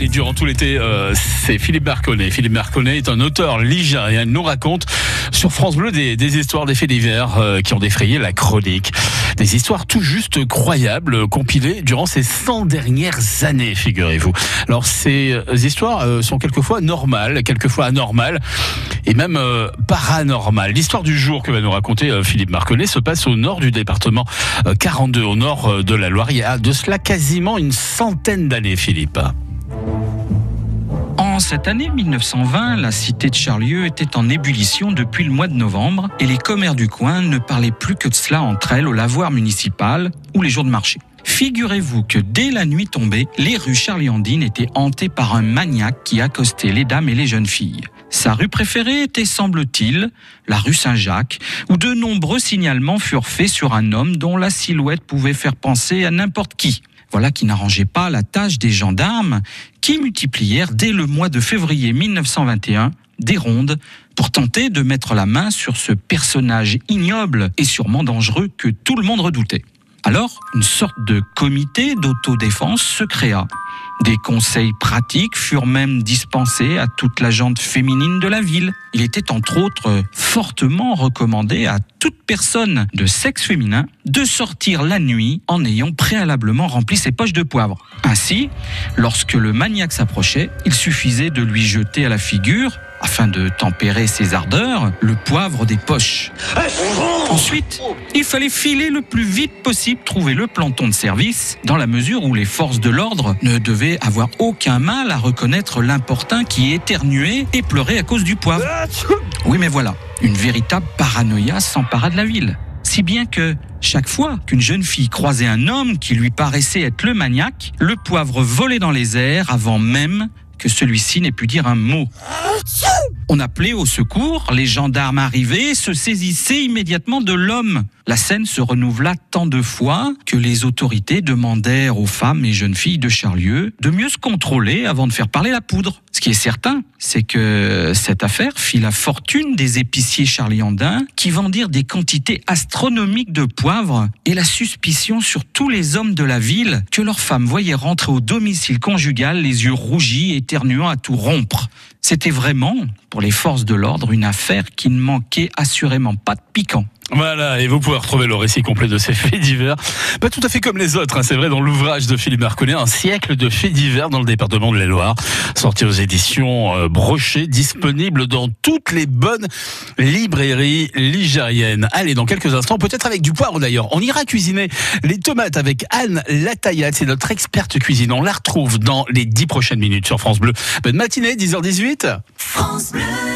Allez, durant tout l'été, euh, c'est Philippe Marconnet. Philippe Marconnet est un auteur ligérien. Il nous raconte sur France Bleu des, histoires, des faits divers euh, qui ont défrayé la chronique. Des histoires tout juste croyables, euh, compilées durant ces 100 dernières années, figurez-vous. Alors, ces histoires sont quelquefois normales, quelquefois anormales, et même paranormales. L'histoire du jour que va nous raconter Philippe Marconnet se passe au nord du département euh, 42, au nord de la Loire. Il y a de cela quasiment une centaine d'années, Philippe. En cette année 1920, la cité de Charlieu était en ébullition depuis le mois de novembre et les commères du coin ne parlaient plus que de cela entre elles au lavoir municipal ou les jours de marché. Figurez-vous que dès la nuit tombée, les rues Charliandine étaient hantées par un maniaque qui accostait les dames et les jeunes filles. Sa rue préférée était, semble-t-il, la rue Saint-Jacques, où de nombreux signalements furent faits sur un homme dont la silhouette pouvait faire penser à n'importe qui. Voilà qui n'arrangeait pas la tâche des gendarmes qui multiplièrent dès le mois de février 1921 des rondes pour tenter de mettre la main sur ce personnage ignoble et sûrement dangereux que tout le monde redoutait. Alors, une sorte de comité d'autodéfense se créa. Des conseils pratiques furent même dispensés à toute la gente féminine de la ville. Il était entre autres fortement recommandé à toute personne de sexe féminin de sortir la nuit en ayant préalablement rempli ses poches de poivre. Ainsi, lorsque le maniaque s'approchait, il suffisait de lui jeter à la figure, afin de tempérer ses ardeurs, le poivre des poches. Ensuite, il fallait filer le plus vite possible trouver le planton de service, dans la mesure où les forces de l'ordre ne devaient avoir aucun mal à reconnaître l'importun qui éternuait et pleurait à cause du poivre. Oui, mais voilà, une véritable paranoïa s'empara de la ville. Si bien que, chaque fois qu'une jeune fille croisait un homme qui lui paraissait être le maniaque, le poivre volait dans les airs avant même que celui-ci n'ait pu dire un mot. On appelait au secours, les gendarmes arrivaient, se saisissaient immédiatement de l'homme. La scène se renouvela tant de fois que les autorités demandèrent aux femmes et jeunes filles de Charlieu de mieux se contrôler avant de faire parler la poudre. Ce qui est certain, c'est que cette affaire fit la fortune des épiciers charliandins qui vendirent des quantités astronomiques de poivre et la suspicion sur tous les hommes de la ville que leurs femmes voyaient rentrer au domicile conjugal les yeux rougis, éternuant à tout rompre. C'était vraiment, pour les forces de l'ordre, une affaire qui ne manquait assurément pas de piquant. Voilà, et vous pouvez retrouver le récit complet de ces faits divers. Pas tout à fait comme les autres, hein, c'est vrai, dans l'ouvrage de Philippe Marconnet, un siècle de faits divers dans le département de la Loire, sorti aux éditions euh, Brochet, disponible dans toutes les bonnes librairies ligériennes. Allez, dans quelques instants, peut-être avec du poivre d'ailleurs, on ira cuisiner les tomates avec Anne Lataillade, c'est notre experte cuisine. On la retrouve dans les dix prochaines minutes sur France Bleu. Bonne matinée, 10h18. France Bleu.